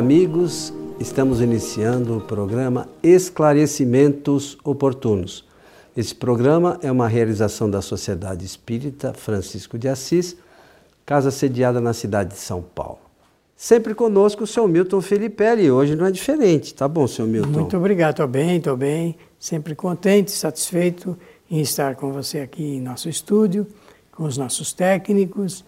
amigos. Estamos iniciando o programa Esclarecimentos Oportunos. Esse programa é uma realização da Sociedade Espírita Francisco de Assis, casa sediada na cidade de São Paulo. Sempre conosco o seu Milton Felipe e hoje não é diferente, tá bom, seu Milton? Muito obrigado, estou bem, estou bem, sempre contente, satisfeito em estar com você aqui em nosso estúdio, com os nossos técnicos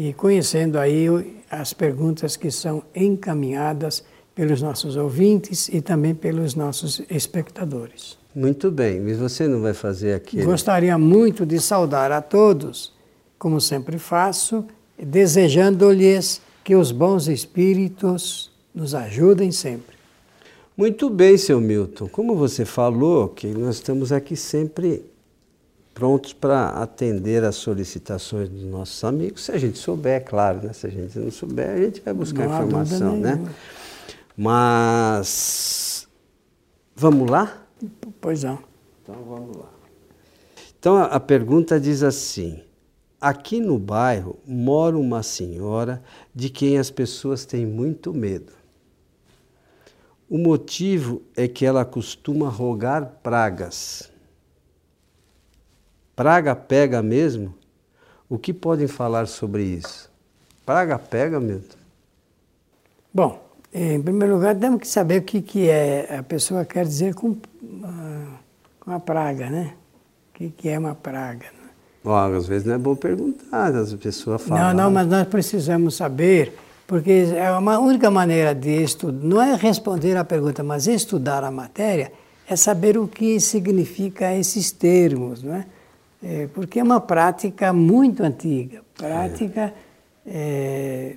e conhecendo aí as perguntas que são encaminhadas pelos nossos ouvintes e também pelos nossos espectadores. Muito bem, mas você não vai fazer aqui? Gostaria muito de saudar a todos, como sempre faço, desejando-lhes que os bons espíritos nos ajudem sempre. Muito bem, seu Milton. Como você falou, que nós estamos aqui sempre prontos para atender às solicitações dos nossos amigos, se a gente souber, claro, né? se a gente não souber, a gente vai buscar não informação, né? Mas vamos lá? Pois não. Então vamos lá. Então a pergunta diz assim: aqui no bairro mora uma senhora de quem as pessoas têm muito medo. O motivo é que ela costuma rogar pragas. Praga pega mesmo? O que podem falar sobre isso? Praga pega, Milton? Bom, em primeiro lugar, temos que saber o que, que é a pessoa quer dizer com, com a praga, né? O que, que é uma praga? Né? Bom, às vezes não é bom perguntar, as pessoas falam. Não, não, mas nós precisamos saber, porque é uma única maneira de estudar, não é responder a pergunta, mas estudar a matéria, é saber o que significa esses termos, não é? É, porque é uma prática muito antiga. Prática, é. É,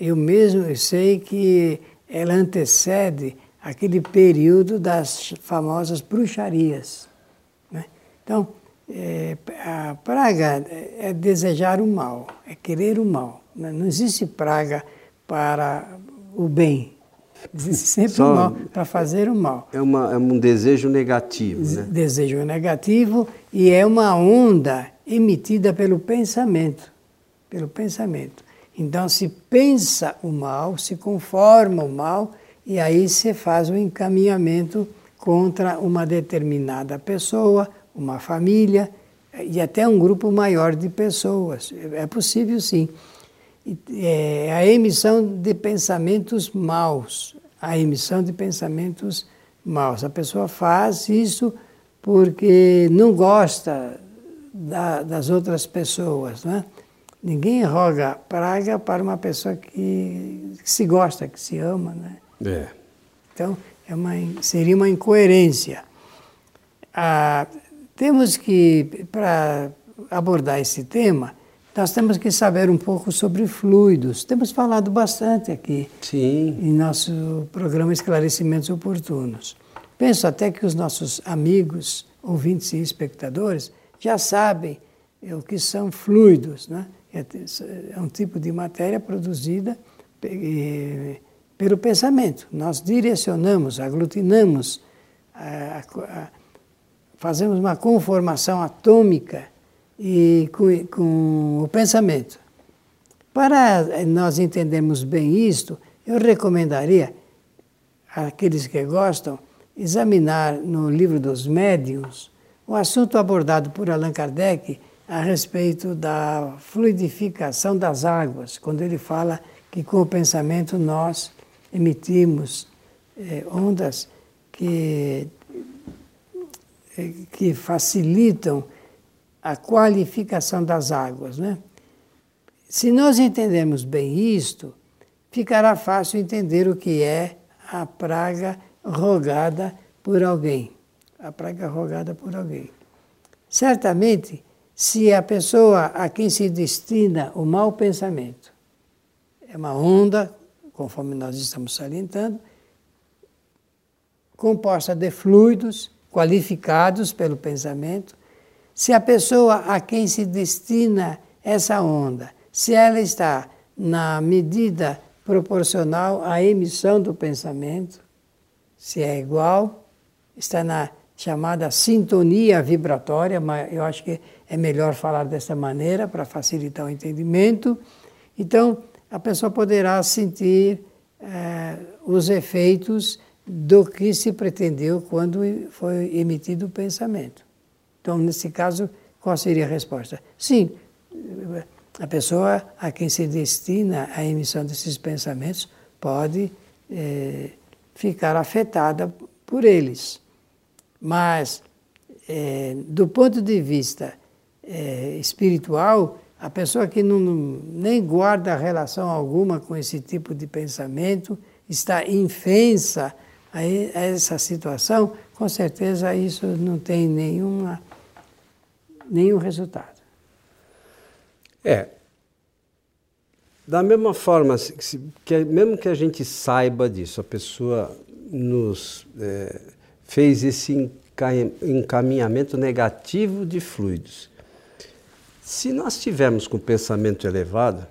eu mesmo sei que ela antecede aquele período das famosas bruxarias. Né? Então, é, a praga é desejar o mal, é querer o mal. Né? Não existe praga para o bem. Sempre Só, o mal, para fazer o mal. É, uma, é um desejo negativo. Né? Desejo negativo e é uma onda emitida pelo pensamento. Pelo pensamento. Então se pensa o mal, se conforma o mal, e aí se faz o um encaminhamento contra uma determinada pessoa, uma família e até um grupo maior de pessoas. É possível sim. É a emissão de pensamentos maus, a emissão de pensamentos maus. A pessoa faz isso porque não gosta da, das outras pessoas. Né? Ninguém roga praga para uma pessoa que, que se gosta, que se ama. Né? É. Então, é uma, seria uma incoerência. Ah, temos que, para abordar esse tema, nós temos que saber um pouco sobre fluidos. Temos falado bastante aqui Sim. em nosso programa Esclarecimentos Oportunos. Penso até que os nossos amigos, ouvintes e espectadores já sabem o que são fluidos. Né? É, é um tipo de matéria produzida pelo pensamento. Nós direcionamos, aglutinamos, fazemos uma conformação atômica e com, com o pensamento. Para nós entendermos bem isto, eu recomendaria àqueles que gostam examinar no livro dos médiuns o assunto abordado por Allan Kardec a respeito da fluidificação das águas, quando ele fala que com o pensamento nós emitimos eh, ondas que, eh, que facilitam a qualificação das águas. Né? Se nós entendermos bem isto, ficará fácil entender o que é a praga rogada por alguém. A praga rogada por alguém. Certamente, se a pessoa a quem se destina o mau pensamento é uma onda, conforme nós estamos salientando, composta de fluidos qualificados pelo pensamento, se a pessoa a quem se destina essa onda, se ela está na medida proporcional à emissão do pensamento, se é igual, está na chamada sintonia vibratória, mas eu acho que é melhor falar dessa maneira para facilitar o entendimento. Então, a pessoa poderá sentir eh, os efeitos do que se pretendeu quando foi emitido o pensamento. Então, nesse caso, qual seria a resposta? Sim, a pessoa a quem se destina a emissão desses pensamentos pode é, ficar afetada por eles. Mas, é, do ponto de vista é, espiritual, a pessoa que não, nem guarda relação alguma com esse tipo de pensamento, está infensa a, essa situação, com certeza isso não tem nenhuma, nenhum resultado. É. Da mesma forma, que mesmo que a gente saiba disso, a pessoa nos é, fez esse encaminhamento negativo de fluidos. Se nós tivermos com pensamento elevado,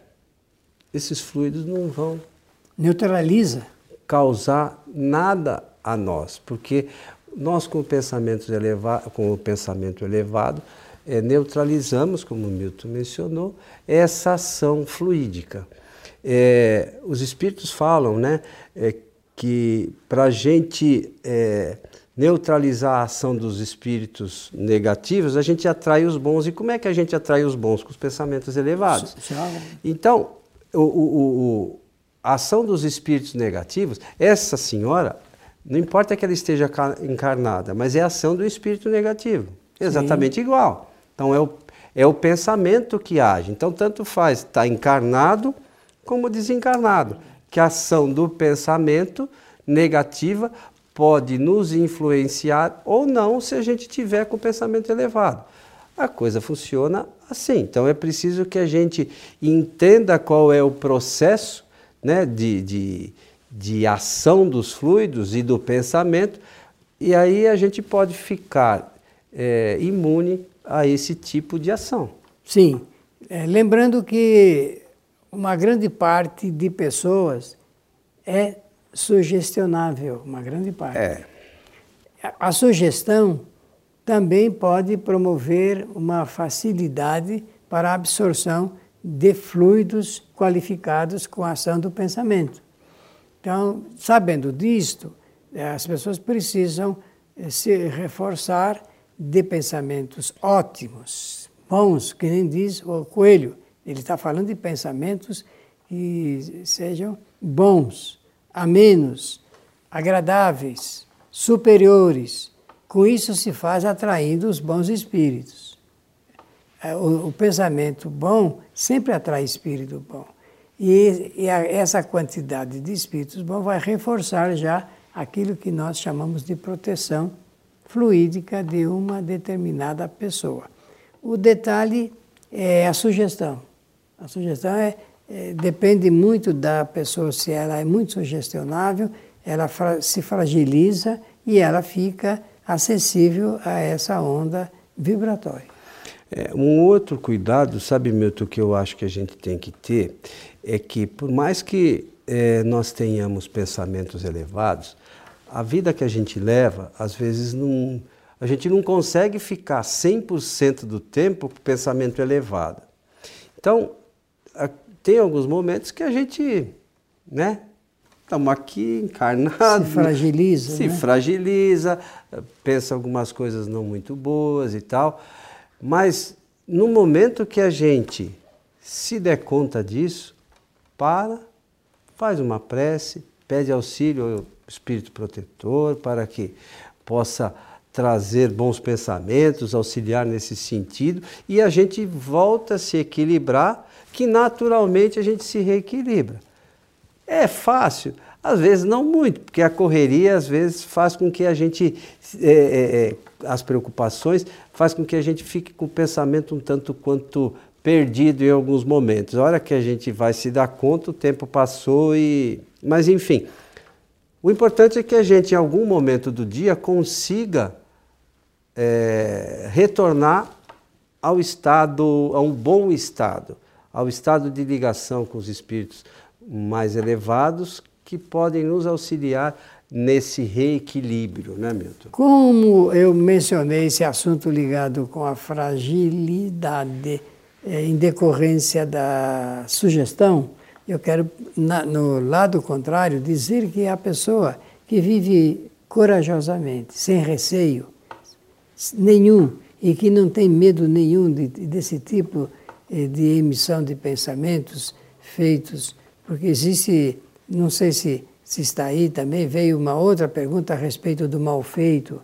esses fluidos não vão neutraliza causar nada a nós, porque nós com com o pensamento elevado é, neutralizamos, como Milton mencionou, essa ação fluídica. É, os espíritos falam né, é, que para a gente é, neutralizar a ação dos espíritos negativos, a gente atrai os bons. E como é que a gente atrai os bons? Com os pensamentos elevados. Então, o, o, o, a ação dos espíritos negativos, essa senhora, não importa que ela esteja encarnada, mas é a ação do espírito negativo. Exatamente Sim. igual. Então é o, é o pensamento que age. Então, tanto faz estar tá encarnado como desencarnado. Que a ação do pensamento negativa pode nos influenciar ou não se a gente tiver com o pensamento elevado. A coisa funciona assim. Então é preciso que a gente entenda qual é o processo né, de, de, de ação dos fluidos e do pensamento, e aí a gente pode ficar é, imune a esse tipo de ação. Sim. É, lembrando que uma grande parte de pessoas é sugestionável, uma grande parte. É. A sugestão também pode promover uma facilidade para a absorção de fluidos qualificados com a ação do pensamento. Então, sabendo disto, as pessoas precisam eh, se reforçar de pensamentos ótimos, bons, que nem diz o coelho. Ele está falando de pensamentos que sejam bons, amenos, agradáveis, superiores. Com isso se faz atraindo os bons espíritos. É, o, o pensamento bom sempre atrai espírito bom. E, e a, essa quantidade de espíritos bons vai reforçar já aquilo que nós chamamos de proteção fluídica de uma determinada pessoa. O detalhe é a sugestão. A sugestão é, é depende muito da pessoa, se ela é muito sugestionável, ela fra se fragiliza e ela fica acessível a essa onda vibratória. É, um outro cuidado, sabe, Milton, que eu acho que a gente tem que ter, é que por mais que é, nós tenhamos pensamentos elevados, a vida que a gente leva, às vezes, não, a gente não consegue ficar 100% do tempo com pensamento elevado. Então, tem alguns momentos que a gente, né, estamos aqui encarnados. Se fragiliza. Se né? fragiliza, pensa algumas coisas não muito boas e tal. Mas no momento que a gente se der conta disso, para, faz uma prece, pede auxílio espírito protetor para que possa trazer bons pensamentos, auxiliar nesse sentido e a gente volta a se equilibrar, que naturalmente a gente se reequilibra. É fácil? Às vezes não muito, porque a correria às vezes faz com que a gente, é, é, é as preocupações, faz com que a gente fique com o pensamento um tanto quanto perdido em alguns momentos. A hora que a gente vai se dar conta, o tempo passou e. Mas enfim. O importante é que a gente, em algum momento do dia, consiga é, retornar ao estado, a um bom estado, ao estado de ligação com os espíritos mais elevados que podem nos auxiliar nesse reequilíbrio, né, Milton? Como eu mencionei esse assunto ligado com a fragilidade é, em decorrência da sugestão, Eu quero, na, no lado contrário, dizer que a pessoa que vive corajosamente, sem receio nenhum, e que não tem medo nenhum de, desse tipo eh, de emissão de pensamentos feitos, porque existe, não sei se, se está aí também, veio uma outra pergunta a respeito do mal feito.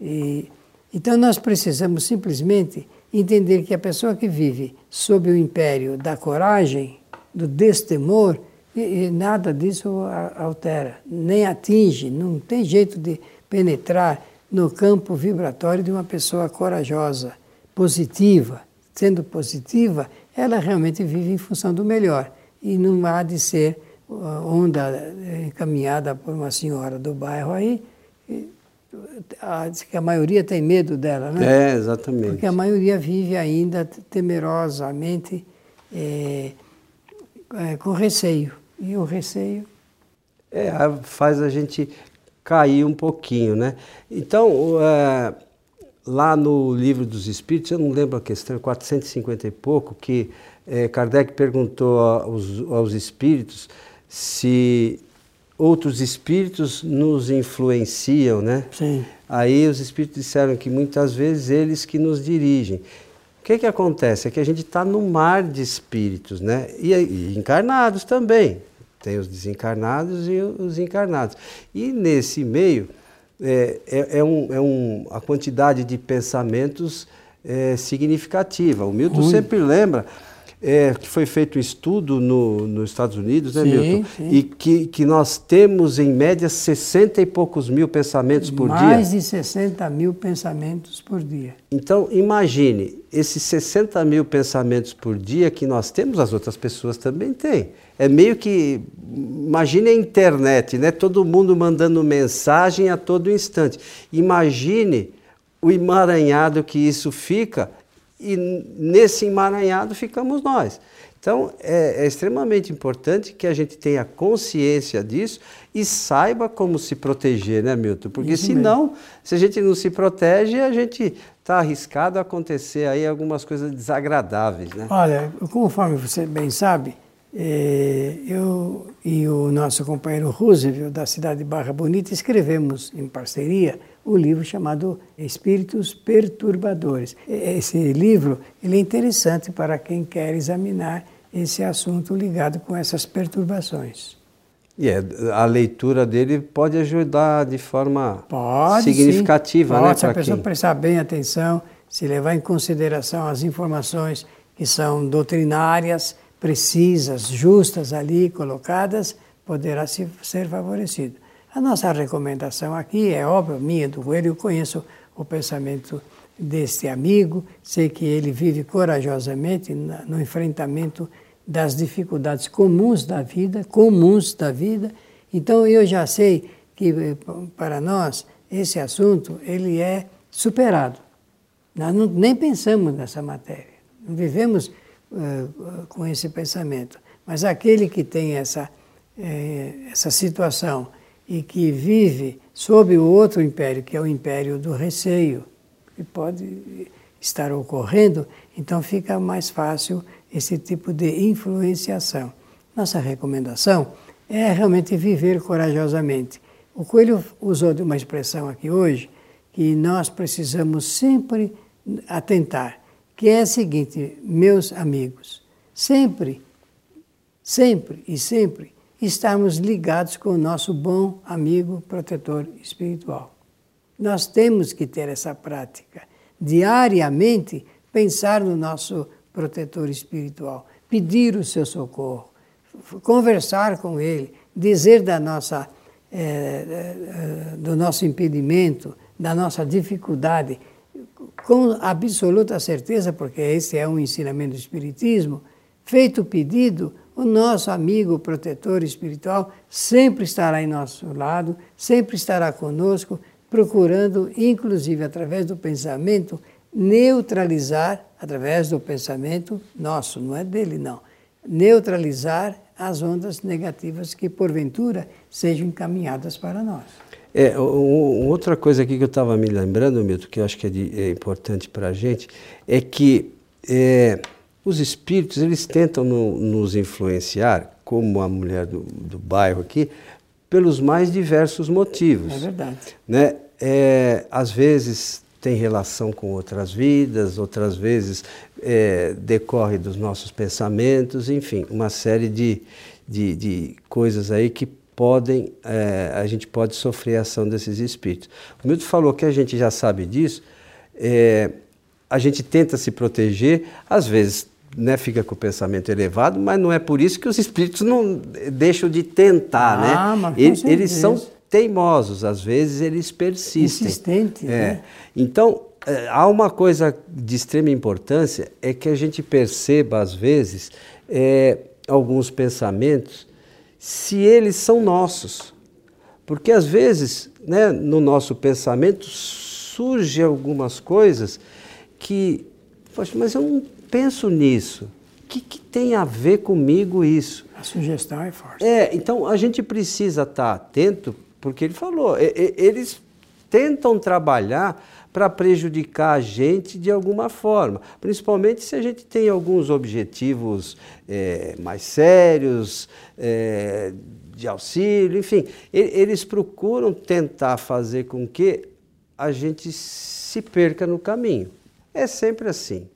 E, então nós precisamos simplesmente entender que a pessoa que vive sob o império da coragem, do destemor, e, e nada disso altera, nem atinge, não tem jeito de penetrar no campo vibratório de uma pessoa corajosa, positiva. Sendo positiva, ela realmente vive em função do melhor e não há de ser onda eh, encaminhada por uma senhora do bairro aí, que a maioria tem medo dela, né? É, exatamente. Porque a maioria vive ainda temerosamente é, é, com receio. E o receio. É, faz a gente cair um pouquinho, né? Então, é, lá no livro dos Espíritos, eu não lembro a questão, 450 e pouco, que é, Kardec perguntou aos, aos espíritos se outros espíritos nos influenciam, né? Sim. Aí os espíritos disseram que muitas vezes eles que nos dirigem. O que, que acontece? É que a gente está no mar de espíritos, né? E, e, encarnados também. Tem os desencarnados e os encarnados. E nesse meio, é, é, é um, é um, a quantidade de pensamentos é significativa. O Milton Ui. sempre lembra é, que foi feito um estudo no, nos Estados Unidos, né, sim, Milton? Sim. E que, que nós temos, em média, 60 e poucos mil pensamentos por Mais dia. Mais de 60 mil pensamentos por dia. Então, imagine, esses 60 mil pensamentos por dia que nós temos, as outras pessoas também têm. É meio que, imagine a internet, né? Todo mundo mandando mensagem a todo instante. Imagine o emaranhado que isso fica e nesse emaranhado ficamos nós. Então é, é, extremamente importante que a gente tenha consciência disso e saiba como se proteger, né, Milton? Porque Isso senão, mesmo. se a gente não se protege, a gente está arriscado a acontecer aí algumas coisas desagradáveis, né? Olha, conforme você bem sabe, é, eu e o nosso companheiro Roosevelt, da cidade de Barra Bonita, escrevemos em parceria o livro chamado Espíritos Perturbadores. Esse livro ele é interessante para quem quer examinar esse assunto ligado com essas perturbações. E é, a leitura dele pode ajudar de forma pode, significativa, né? Pode, se a pessoa quem? prestar bem atenção, se levar em consideração as informações que são doutrinárias, precisas, justas ali colocadas, poderá ser favorecido. A nossa recomendação aqui é óbvio, minha, do Coelho, eu conheço o pensamento deste amigo, sei que ele vive corajosamente no enfrentamento das dificuldades comuns da vida, comuns da vida. Então eu já sei que eh, para nós esse assunto ele é superado. Nós não, nem pensamos nessa matéria, não vivemos uh, com esse pensamento. Mas aquele que tem essa, uh, essa situação e que vive sob o outro império, que é o império do receio, que pode estar ocorrendo, então fica mais fácil esse tipo de influenciação. Nossa recomendação é realmente viver corajosamente. O Coelho usou de uma expressão aqui hoje que nós precisamos sempre atentar, que é a seguinte, meus amigos, sempre, sempre e sempre estarmos ligados com o nosso bom amigo protetor espiritual. Nós temos que ter essa prática. Diariamente, pensar no nosso protetor espiritual, pedir o seu socorro, conversar com ele, dizer da nossa, é, do nosso impedimento, da nossa dificuldade, com absoluta certeza, porque esse é um ensinamento do Espiritismo, feito o pedido, o nosso amigo protetor espiritual sempre estará em nosso lado, sempre estará conosco, procurando, inclusive através do pensamento, neutralizar, através do pensamento nosso, não é dele, não, neutralizar as ondas negativas que porventura sejam encaminhadas para nós. É, outra coisa aqui que eu estava me lembrando, Milton, que eu acho que é, de, é importante para a gente, é que é, os espíritos eles tentam no, nos influenciar como a mulher do, do bairro aqui, pelos mais diversos motivos. É verdade. Né? É, às vezes tem relação com outras vidas, outras vezes é, decorre dos nossos pensamentos, enfim, uma série de, de, de coisas aí que podem, é, a gente pode sofrer a ação desses espíritos. O Milton falou que a gente já sabe disso, é, a gente tenta se proteger, às vezes né, fica com o pensamento elevado, mas não é por isso que os espíritos não deixam de tentar, ah, né? Eles, eles, são teimosos, às vezes eles persistem. Insistentes, é. né? Então, é, há uma coisa de extrema importância, é que a gente perceba, às vezes, é, alguns pensamentos, se eles são nossos. Porque, às vezes, né, no nosso pensamento, surgem algumas coisas que, poxa, mas eu não penso nisso. O que, que, tem a ver comigo isso? A sugestão é forte. É, então a gente precisa estar atento, porque ele falou, eles tentam trabalhar para prejudicar a gente de alguma forma, principalmente se a gente tem alguns objetivos é, mais sérios, é, de auxílio, enfim, eles procuram tentar fazer com que a gente se perca no caminho. É sempre assim.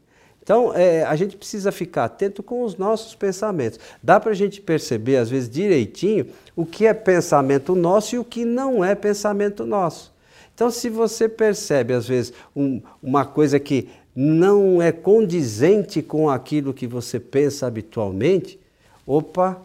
Então, é, a gente precisa ficar atento com os nossos pensamentos. Dá para a gente perceber, às vezes, direitinho o que é pensamento nosso e o que não é pensamento nosso. Então, se você percebe, às vezes, um, uma coisa que não é condizente com aquilo que você pensa habitualmente, opa,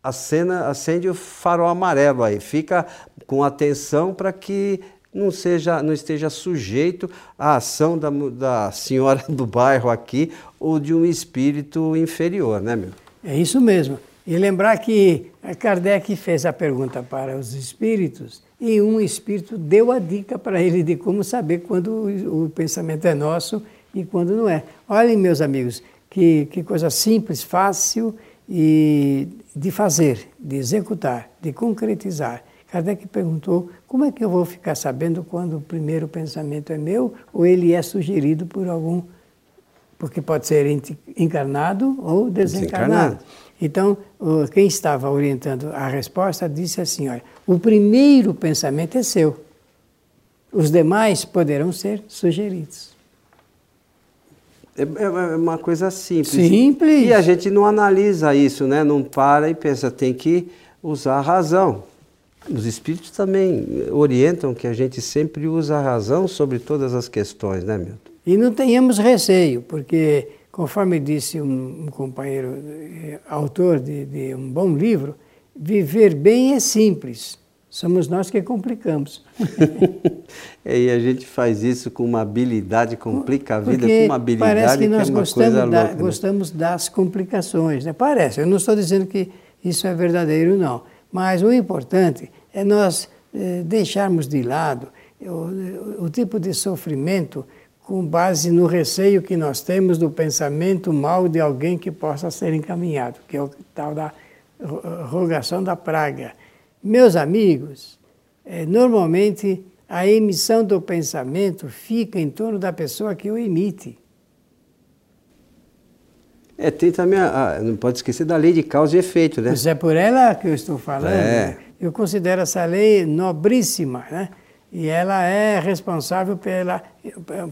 acena, acende o farol amarelo aí. Fica com atenção para que não, seja, não esteja sujeito à ação da, da senhora do bairro aqui ou de um espírito inferior, né, meu? É isso mesmo. E lembrar que Kardec fez a pergunta para os espíritos e um espírito deu a dica para ele de como saber quando o, pensamento é nosso e quando não é. Olhem, meus amigos, que, que coisa simples, fácil e de fazer, de executar, de concretizar. Kardec perguntou como é que eu vou ficar sabendo quando o primeiro pensamento é meu ou ele é sugerido por algum, porque pode ser encarnado ou desencarnado. desencarnado. Então, quem estava orientando a resposta disse assim: olha, o primeiro pensamento é seu, os demais poderão ser sugeridos. É, é, é uma coisa simples. Simples. E a gente não analisa isso, né? Não para e pensa, tem que usar a razão. Os espíritos também orientam que a gente sempre usa a razão sobre todas as questões, né, Milton? E não tenhamos receio, porque, conforme disse um, um companheiro eh, autor de, de um bom livro, viver bem é simples. Somos nós que complicamos. É, e a gente faz isso com uma habilidade, complica a vida Porque com uma habilidade parece que nós que é gostamos, da, louca, né? gostamos das complicações. Né? Parece, eu não estou dizendo que isso é verdadeiro, não. Mas o importante é nós eh, deixarmos de lado o, o tipo de sofrimento com base no receio que nós temos do pensamento mal de alguém que possa ser encaminhado, que é o tal da rogação da praga. Meus amigos, eh, normalmente a emissão do pensamento fica em torno da pessoa que o emite. É, tem também, a, a, não pode esquecer da lei de causa e efeito, né? Mas é por ela que eu estou falando. É. Eu considero essa lei nobríssima, né? E ela é responsável pela,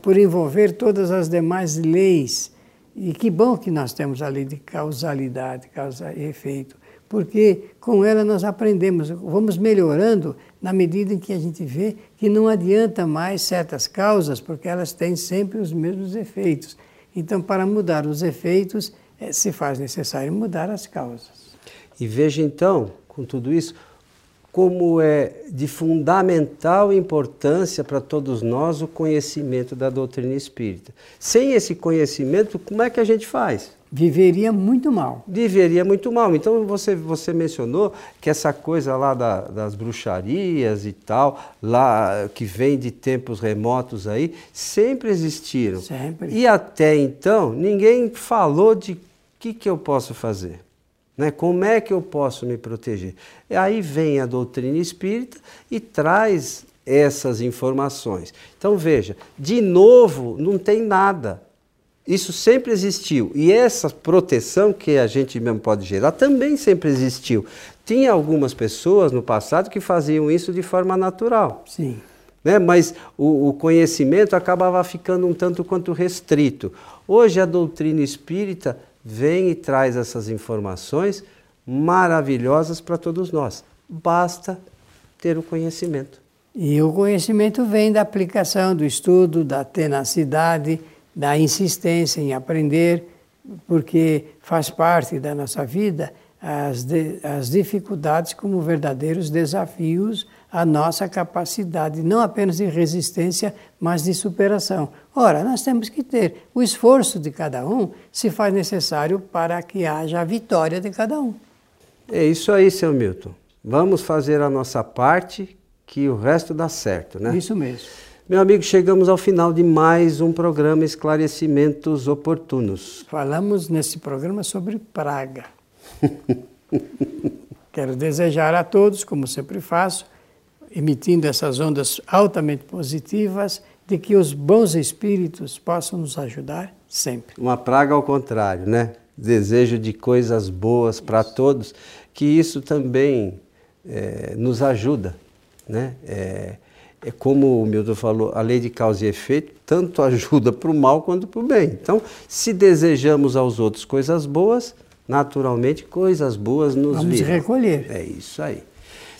por envolver todas as demais leis. E que bom que nós temos a lei de causalidade, causa e efeito, porque com ela nós aprendemos, vamos melhorando na medida em que a gente vê que não adianta mais certas causas, porque elas têm sempre os mesmos efeitos. Então, para mudar os efeitos, é, se faz necessário mudar as causas. E veja então, com tudo isso, como é de fundamental importância para todos nós o conhecimento da doutrina espírita. Sem esse conhecimento, como é que a gente faz? Viveria muito mal. Viveria muito mal. Então você, você mencionou que essa coisa lá da, das bruxarias e tal, lá que vem de tempos remotos aí, sempre existiram. Sempre. E até então ninguém falou de o que, que eu posso fazer. Né? Como é que eu posso me proteger? E aí vem a doutrina espírita e traz essas informações. Então veja, de novo, não tem nada. Isso sempre existiu. E essa proteção que a gente mesmo pode gerar também sempre existiu. Tinha algumas pessoas no passado que faziam isso de forma natural. Sim. Né? Mas o, o conhecimento acabava ficando um tanto quanto restrito. Hoje a doutrina espírita vem e traz essas informações maravilhosas para todos nós. Basta ter o conhecimento. E o conhecimento vem da aplicação, do estudo, da tenacidade, da insistência em aprender, porque faz parte da nossa vida as, de, as dificuldades como verdadeiros desafios à nossa capacidade, não apenas de resistência, mas de superação. Ora, nós temos que ter o esforço de cada um se faz necessário para que haja a vitória de cada um. É isso aí, seu Milton. Vamos fazer a nossa parte, que o resto dá certo, né? Isso mesmo. Meu amigo, chegamos ao final de mais um programa Esclarecimentos Oportunos. Falamos nesse programa sobre praga. Quero desejar a todos, como sempre faço, emitindo essas ondas altamente positivas, de que os bons espíritos possam nos ajudar sempre. Uma praga ao contrário, né? Desejo de coisas boas para todos, que isso também é, nos ajuda, né? É, é como o Milton falou, a lei de causa e efeito tanto ajuda para o mal quanto para o bem. Então, se desejamos aos outros coisas boas, naturalmente coisas boas nos Vamos virão. recolher. É isso aí.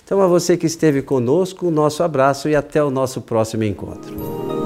Então, a você que esteve conosco, o nosso abraço e até o nosso próximo encontro.